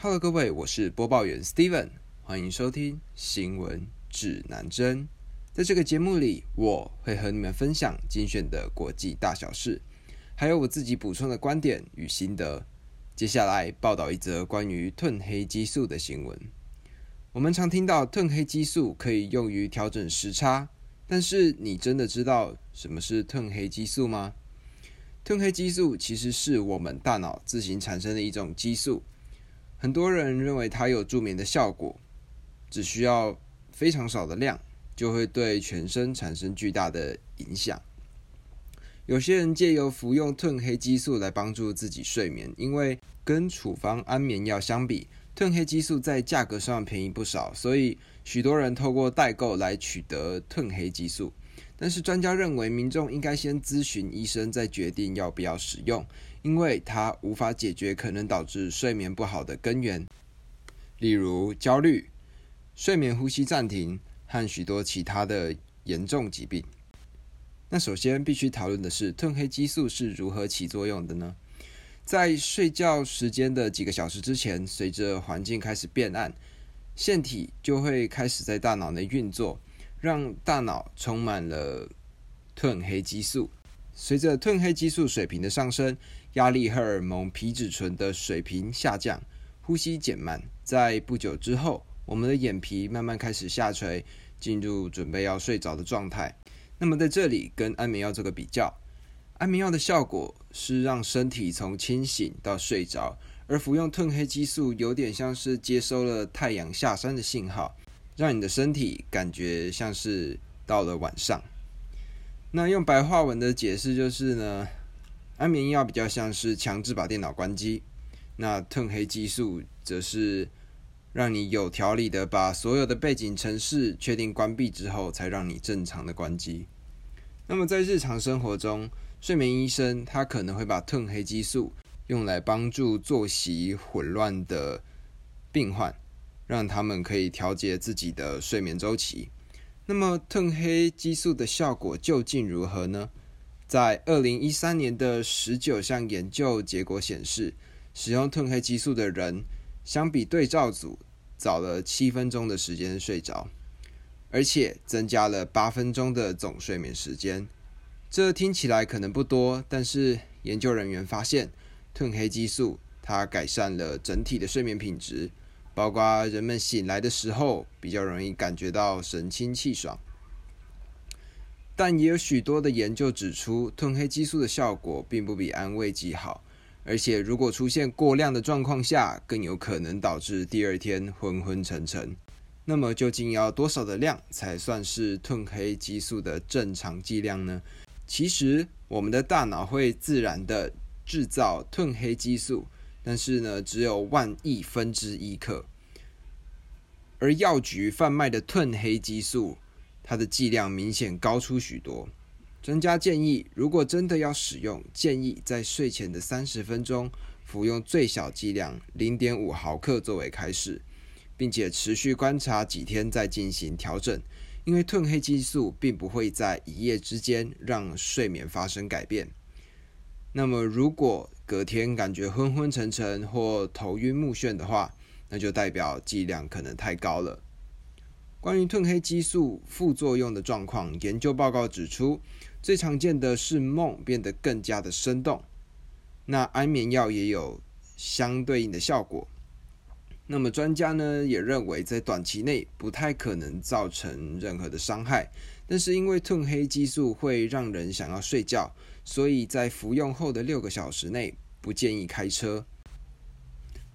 Hello，各位，我是播报员 Steven，欢迎收听新闻指南针。在这个节目里，我会和你们分享精选的国际大小事，还有我自己补充的观点与心得。接下来报道一则关于褪黑激素的新闻。我们常听到褪黑激素可以用于调整时差，但是你真的知道什么是褪黑激素吗？褪黑激素其实是我们大脑自行产生的一种激素。很多人认为它有助眠的效果，只需要非常少的量，就会对全身产生巨大的影响。有些人借由服用褪黑激素来帮助自己睡眠，因为跟处方安眠药相比，褪黑激素在价格上便宜不少，所以许多人透过代购来取得褪黑激素。但是专家认为，民众应该先咨询医生，再决定要不要使用。因为它无法解决可能导致睡眠不好的根源，例如焦虑、睡眠呼吸暂停和许多其他的严重疾病。那首先必须讨论的是，褪黑激素是如何起作用的呢？在睡觉时间的几个小时之前，随着环境开始变暗，腺体就会开始在大脑内运作，让大脑充满了褪黑激素。随着褪黑激素水平的上升，压力荷尔蒙皮质醇的水平下降，呼吸减慢，在不久之后，我们的眼皮慢慢开始下垂，进入准备要睡着的状态。那么在这里跟安眠药做个比较，安眠药的效果是让身体从清醒到睡着，而服用褪黑激素有点像是接收了太阳下山的信号，让你的身体感觉像是到了晚上。那用白话文的解释就是呢。安眠药比较像是强制把电脑关机，那褪黑激素则是让你有条理的把所有的背景程式确定关闭之后，才让你正常的关机。那么在日常生活中，睡眠医生他可能会把褪黑激素用来帮助作息混乱的病患，让他们可以调节自己的睡眠周期。那么褪黑激素的效果究竟如何呢？在二零一三年的十九项研究结果显示，使用褪黑激素的人，相比对照组早了七分钟的时间睡着，而且增加了八分钟的总睡眠时间。这听起来可能不多，但是研究人员发现，褪黑激素它改善了整体的睡眠品质，包括人们醒来的时候比较容易感觉到神清气爽。但也有许多的研究指出，褪黑激素的效果并不比安慰剂好，而且如果出现过量的状况下，更有可能导致第二天昏昏沉沉。那么究竟要多少的量才算是褪黑激素的正常剂量呢？其实我们的大脑会自然的制造褪黑激素，但是呢，只有万亿分之一克，而药局贩卖的褪黑激素。它的剂量明显高出许多。专家建议，如果真的要使用，建议在睡前的三十分钟服用最小剂量零点五毫克作为开始，并且持续观察几天再进行调整。因为褪黑激素并不会在一夜之间让睡眠发生改变。那么，如果隔天感觉昏昏沉沉或头晕目眩的话，那就代表剂量可能太高了。关于褪黑激素副作用的状况，研究报告指出，最常见的是梦变得更加的生动。那安眠药也有相对应的效果。那么专家呢也认为，在短期内不太可能造成任何的伤害。但是因为褪黑激素会让人想要睡觉，所以在服用后的六个小时内不建议开车。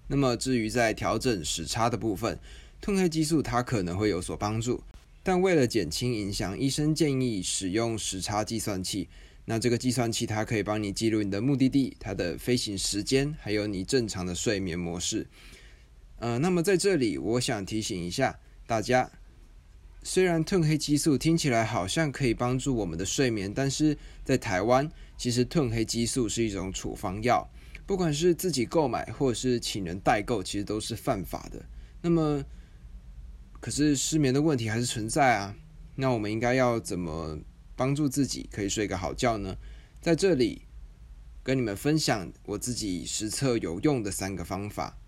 那么至于在调整时差的部分，褪黑激素它可能会有所帮助，但为了减轻影响，医生建议使用时差计算器。那这个计算器它可以帮你记录你的目的地、它的飞行时间，还有你正常的睡眠模式。呃，那么在这里我想提醒一下大家，虽然褪黑激素听起来好像可以帮助我们的睡眠，但是在台湾其实褪黑激素是一种处方药，不管是自己购买或是请人代购，其实都是犯法的。那么可是失眠的问题还是存在啊，那我们应该要怎么帮助自己可以睡个好觉呢？在这里跟你们分享我自己实测有用的三个方法。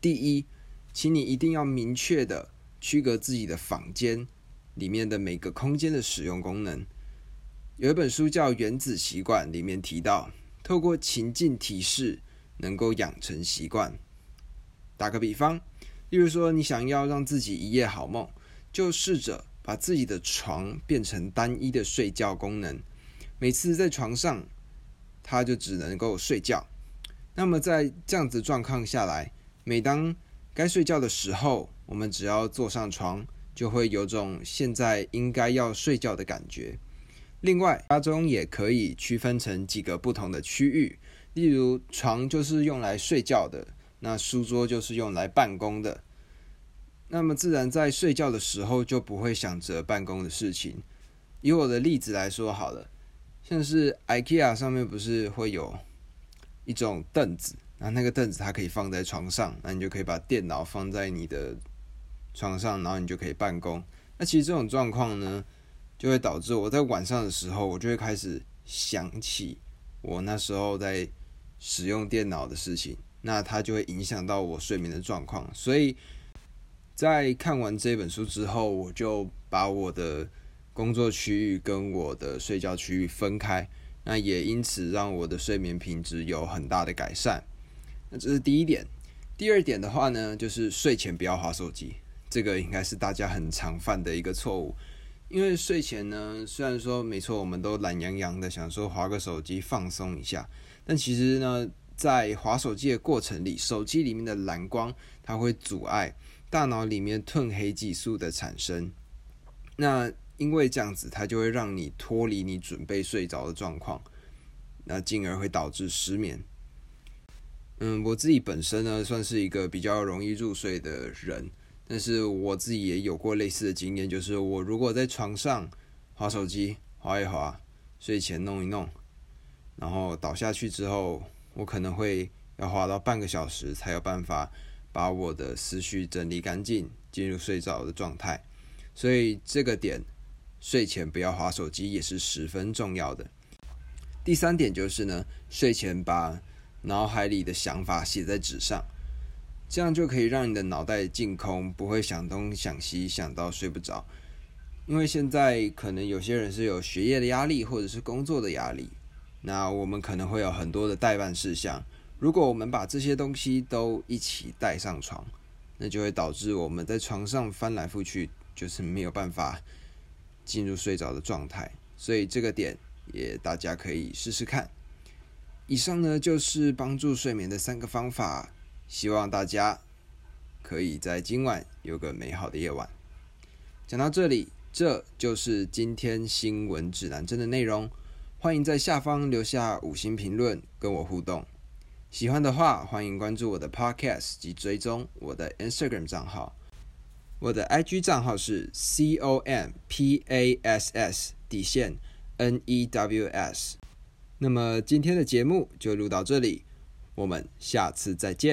第一，请你一定要明确的区隔自己的房间里面的每个空间的使用功能。有一本书叫《原子习惯》，里面提到，透过情境提示能够养成习惯。打个比方，例如说，你想要让自己一夜好梦，就试着把自己的床变成单一的睡觉功能。每次在床上，他就只能够睡觉。那么在这样子状况下来，每当该睡觉的时候，我们只要坐上床，就会有种现在应该要睡觉的感觉。另外，家中也可以区分成几个不同的区域，例如床就是用来睡觉的，那书桌就是用来办公的。那么自然在睡觉的时候就不会想着办公的事情。以我的例子来说好了。像是 IKEA 上面不是会有一种凳子，然后那个凳子它可以放在床上，那你就可以把电脑放在你的床上，然后你就可以办公。那其实这种状况呢，就会导致我在晚上的时候，我就会开始想起我那时候在使用电脑的事情，那它就会影响到我睡眠的状况。所以在看完这本书之后，我就把我的工作区域跟我的睡觉区域分开，那也因此让我的睡眠品质有很大的改善。那这是第一点。第二点的话呢，就是睡前不要划手机，这个应该是大家很常犯的一个错误。因为睡前呢，虽然说没错，我们都懒洋洋的想说划个手机放松一下，但其实呢，在划手机的过程里，手机里面的蓝光它会阻碍大脑里面褪黑激素的产生。那因为这样子，它就会让你脱离你准备睡着的状况，那进而会导致失眠。嗯，我自己本身呢，算是一个比较容易入睡的人，但是我自己也有过类似的经验，就是我如果在床上划手机划一划，睡前弄一弄，然后倒下去之后，我可能会要花到半个小时才有办法把我的思绪整理干净，进入睡着的状态，所以这个点。睡前不要划手机也是十分重要的。第三点就是呢，睡前把脑海里的想法写在纸上，这样就可以让你的脑袋净空，不会想东想西，想到睡不着。因为现在可能有些人是有学业的压力，或者是工作的压力，那我们可能会有很多的代办事项。如果我们把这些东西都一起带上床，那就会导致我们在床上翻来覆去，就是没有办法。进入睡着的状态，所以这个点也大家可以试试看。以上呢就是帮助睡眠的三个方法，希望大家可以在今晚有个美好的夜晚。讲到这里，这就是今天新闻指南针的内容。欢迎在下方留下五星评论跟我互动。喜欢的话，欢迎关注我的 Podcast 及追踪我的 Instagram 账号。我的 IG 账号是 c o m p a s s 底线 n e w s。那么今天的节目就录到这里，我们下次再见。